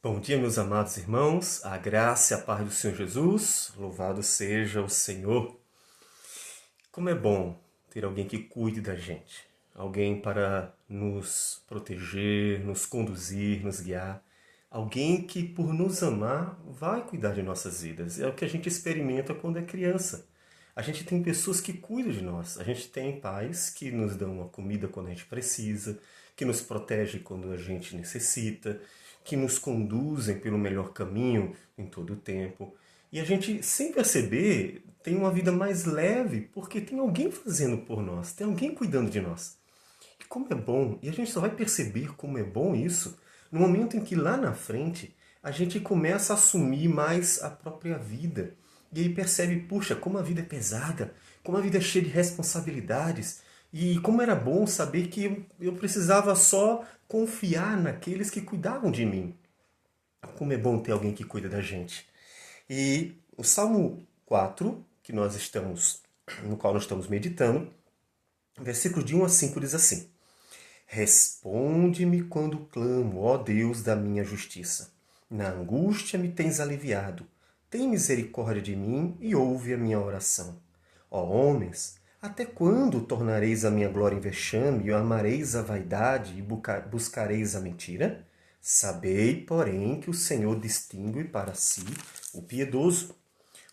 Bom dia, meus amados irmãos, a graça e a paz do Senhor Jesus, louvado seja o Senhor. Como é bom ter alguém que cuide da gente, alguém para nos proteger, nos conduzir, nos guiar, alguém que, por nos amar, vai cuidar de nossas vidas. É o que a gente experimenta quando é criança. A gente tem pessoas que cuidam de nós, a gente tem pais que nos dão a comida quando a gente precisa, que nos protege quando a gente necessita que nos conduzem pelo melhor caminho em todo o tempo. E a gente, sem perceber, tem uma vida mais leve, porque tem alguém fazendo por nós, tem alguém cuidando de nós. E como é bom, e a gente só vai perceber como é bom isso no momento em que lá na frente a gente começa a assumir mais a própria vida. E aí percebe, puxa, como a vida é pesada, como a vida é cheia de responsabilidades, e como era bom saber que eu precisava só confiar naqueles que cuidavam de mim. Como é bom ter alguém que cuida da gente. E o Salmo 4, que nós estamos, no qual nós estamos meditando, versículos de 1 a 5 diz assim: Responde-me quando clamo, ó Deus da minha justiça. Na angústia me tens aliviado. Tem misericórdia de mim e ouve a minha oração. Ó homens, até quando tornareis a minha glória em vexame e amareis a vaidade e buscareis a mentira? Sabei, porém, que o Senhor distingue para si o piedoso.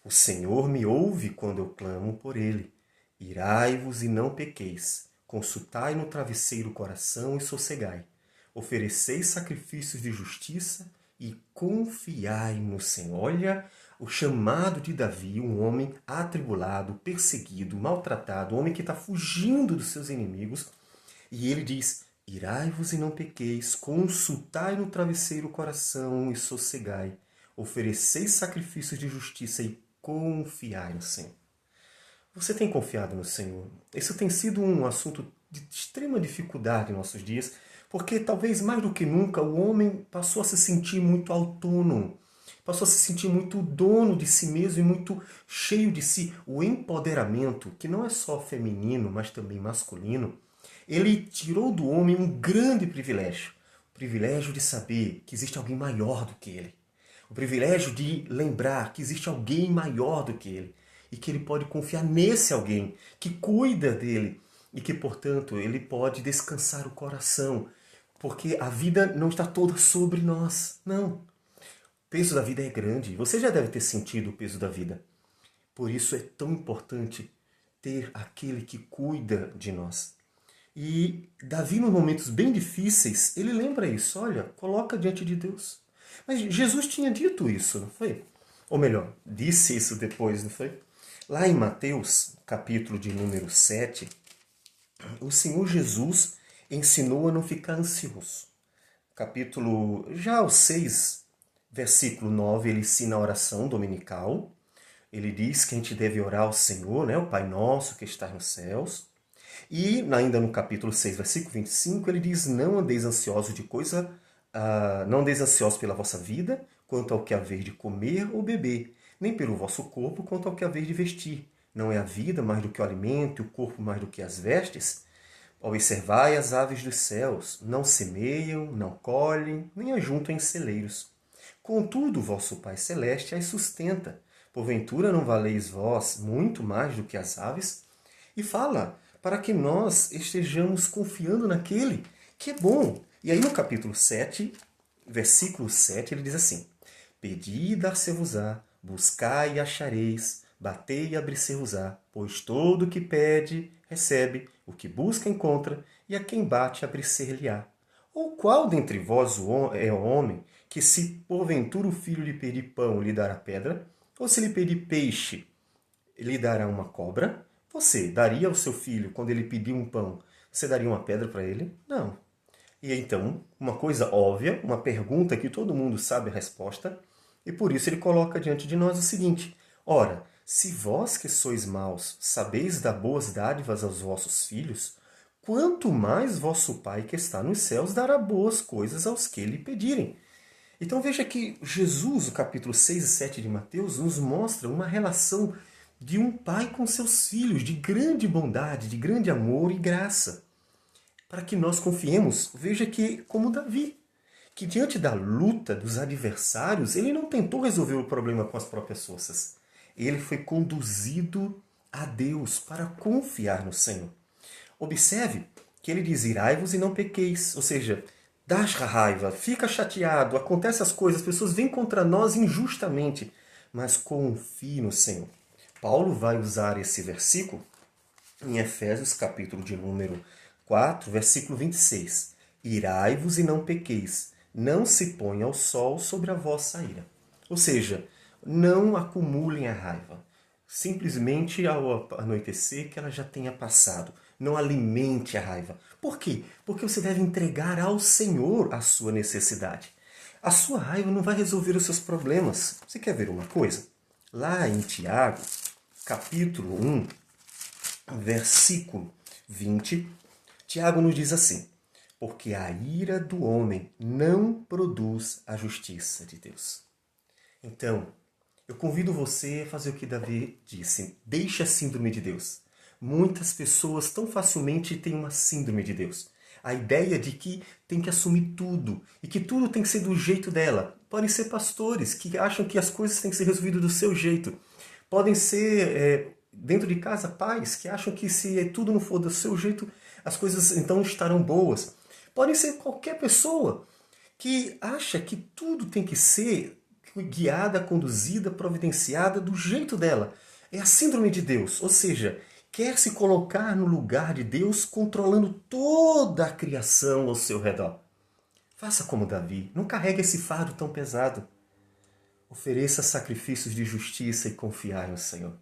O Senhor me ouve quando eu clamo por ele. Irai-vos e não pequeis. Consultai no travesseiro o coração e sossegai. Ofereceis sacrifícios de justiça e confiai no Senhor. Olha o chamado de Davi, um homem atribulado, perseguido, maltratado, um homem que está fugindo dos seus inimigos. E ele diz: Irai-vos e não pequeis, consultai no travesseiro o coração e sossegai. Ofereceis sacrifícios de justiça e confiai no Senhor. Você tem confiado no Senhor? Isso tem sido um assunto de extrema dificuldade em nossos dias, porque talvez mais do que nunca o homem passou a se sentir muito autônomo, passou a se sentir muito dono de si mesmo e muito cheio de si. O empoderamento, que não é só feminino, mas também masculino, ele tirou do homem um grande privilégio. O privilégio de saber que existe alguém maior do que ele. O privilégio de lembrar que existe alguém maior do que ele. E que ele pode confiar nesse alguém que cuida dele. E que, portanto, ele pode descansar o coração. Porque a vida não está toda sobre nós. Não peso da vida é grande. Você já deve ter sentido o peso da vida. Por isso é tão importante ter aquele que cuida de nós. E Davi, nos momentos bem difíceis, ele lembra isso. Olha, coloca diante de Deus. Mas Jesus tinha dito isso, não foi? Ou melhor, disse isso depois, não foi? Lá em Mateus, capítulo de número 7, o Senhor Jesus ensinou a não ficar ansioso. Capítulo já o 6, Versículo 9, ele ensina a oração dominical. Ele diz que a gente deve orar ao Senhor, né, o Pai Nosso que está nos céus. E ainda no capítulo 6, versículo 25, ele diz: Não andeis ansiosos de coisa, uh, não andeis ansiosos pela vossa vida, quanto ao que haver de comer ou beber, nem pelo vosso corpo, quanto ao que haver de vestir. Não é a vida mais do que o alimento, e o corpo mais do que as vestes? Observai as aves dos céus, não semeiam, não colhem, nem ajuntam em celeiros Contudo, vosso Pai Celeste as sustenta. Porventura não valeis vós muito mais do que as aves? E fala para que nós estejamos confiando naquele que é bom. E aí no capítulo 7, versículo 7, ele diz assim: Pedi e dar-se-vos-á, buscai e achareis, batei e abrir-se-vos-á, pois todo o que pede, recebe, o que busca, encontra, e a quem bate, abrir-se-lhe-á. Ou qual dentre vós é o homem que se porventura o filho lhe pedir pão, lhe dará pedra? Ou se lhe pedir peixe, lhe dará uma cobra? Você daria ao seu filho, quando ele pedir um pão, você daria uma pedra para ele? Não. E então, uma coisa óbvia, uma pergunta que todo mundo sabe a resposta, e por isso ele coloca diante de nós o seguinte: Ora, se vós que sois maus sabeis dar boas dádivas aos vossos filhos, quanto mais vosso Pai que está nos céus dará boas coisas aos que lhe pedirem. Então veja que Jesus, o capítulo 6 e 7 de Mateus, nos mostra uma relação de um pai com seus filhos, de grande bondade, de grande amor e graça. Para que nós confiemos, veja que, como Davi, que diante da luta dos adversários, ele não tentou resolver o problema com as próprias forças. Ele foi conduzido a Deus para confiar no Senhor. Observe que ele diz: irai-vos e não pequeis. Ou seja, dá raiva, fica chateado, acontece as coisas, as pessoas vêm contra nós injustamente, mas confie no Senhor. Paulo vai usar esse versículo em Efésios, capítulo de número 4, versículo 26. Irai-vos e não pequeis, não se ponha o sol sobre a vossa ira. Ou seja, não acumulem a raiva. Simplesmente ao anoitecer que ela já tenha passado. Não alimente a raiva. Por quê? Porque você deve entregar ao Senhor a sua necessidade. A sua raiva não vai resolver os seus problemas. Você quer ver uma coisa? Lá em Tiago, capítulo 1, versículo 20, Tiago nos diz assim: Porque a ira do homem não produz a justiça de Deus. Então, eu convido você a fazer o que Davi disse: deixe a síndrome de Deus. Muitas pessoas tão facilmente têm uma síndrome de Deus. A ideia de que tem que assumir tudo e que tudo tem que ser do jeito dela. Podem ser pastores que acham que as coisas têm que ser resolvidas do seu jeito. Podem ser, é, dentro de casa, pais que acham que se tudo não for do seu jeito, as coisas então estarão boas. Podem ser qualquer pessoa que acha que tudo tem que ser guiada, conduzida, providenciada do jeito dela. É a síndrome de Deus, ou seja, quer se colocar no lugar de Deus, controlando toda a criação ao seu redor. Faça como Davi, não carregue esse fardo tão pesado. Ofereça sacrifícios de justiça e confiar no Senhor.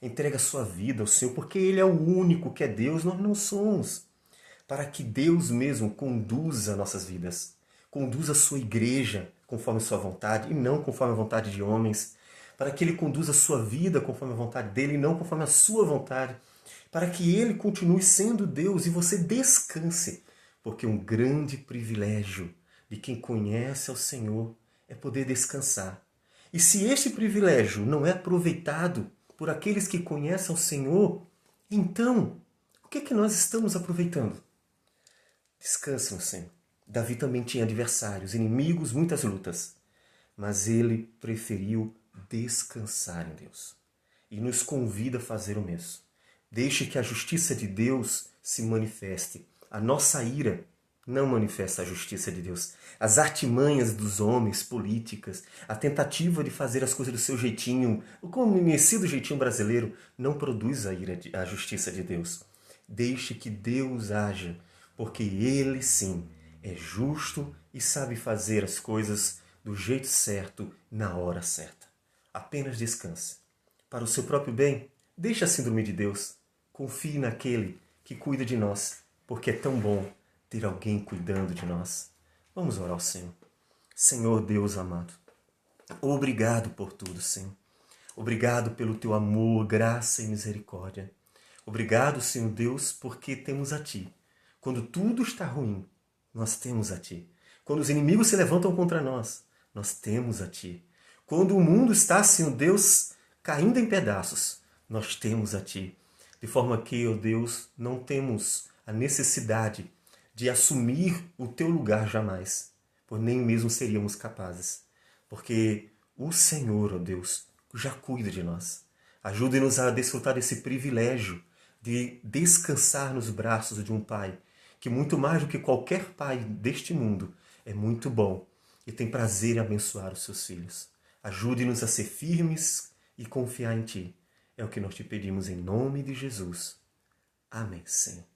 Entrega sua vida ao Senhor, porque Ele é o único que é Deus, nós não somos. Para que Deus mesmo conduza nossas vidas, conduza a sua igreja conforme sua vontade e não conforme a vontade de homens. Para que Ele conduza a sua vida conforme a vontade dele e não conforme a sua vontade para que ele continue sendo Deus e você descanse, porque um grande privilégio de quem conhece ao Senhor é poder descansar. E se este privilégio não é aproveitado por aqueles que conhecem ao Senhor, então o que é que nós estamos aproveitando? Descanse no Senhor. Davi também tinha adversários, inimigos, muitas lutas, mas ele preferiu descansar em Deus e nos convida a fazer o mesmo. Deixe que a justiça de Deus se manifeste. A nossa ira não manifesta a justiça de Deus. As artimanhas dos homens, políticas, a tentativa de fazer as coisas do seu jeitinho, o conhecido jeitinho brasileiro, não produz a ira, a justiça de Deus. Deixe que Deus haja, porque Ele sim é justo e sabe fazer as coisas do jeito certo, na hora certa. Apenas descanse. Para o seu próprio bem, deixe a síndrome de Deus. Confie naquele que cuida de nós, porque é tão bom ter alguém cuidando de nós. Vamos orar ao Senhor. Senhor Deus amado, obrigado por tudo, Senhor. Obrigado pelo teu amor, graça e misericórdia. Obrigado, Senhor Deus, porque temos a Ti. Quando tudo está ruim, nós temos a Ti. Quando os inimigos se levantam contra nós, nós temos a Ti. Quando o mundo está, Senhor Deus, caindo em pedaços, nós temos a Ti. De forma que, ó oh Deus, não temos a necessidade de assumir o teu lugar jamais, por nem mesmo seríamos capazes. Porque o Senhor, ó oh Deus, já cuida de nós. Ajude-nos a desfrutar desse privilégio de descansar nos braços de um Pai, que muito mais do que qualquer pai deste mundo é muito bom e tem prazer em abençoar os seus filhos. Ajude-nos a ser firmes e confiar em Ti é o que nós te pedimos em nome de Jesus. Amém, Senhor.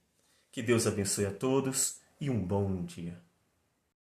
Que Deus abençoe a todos e um bom dia.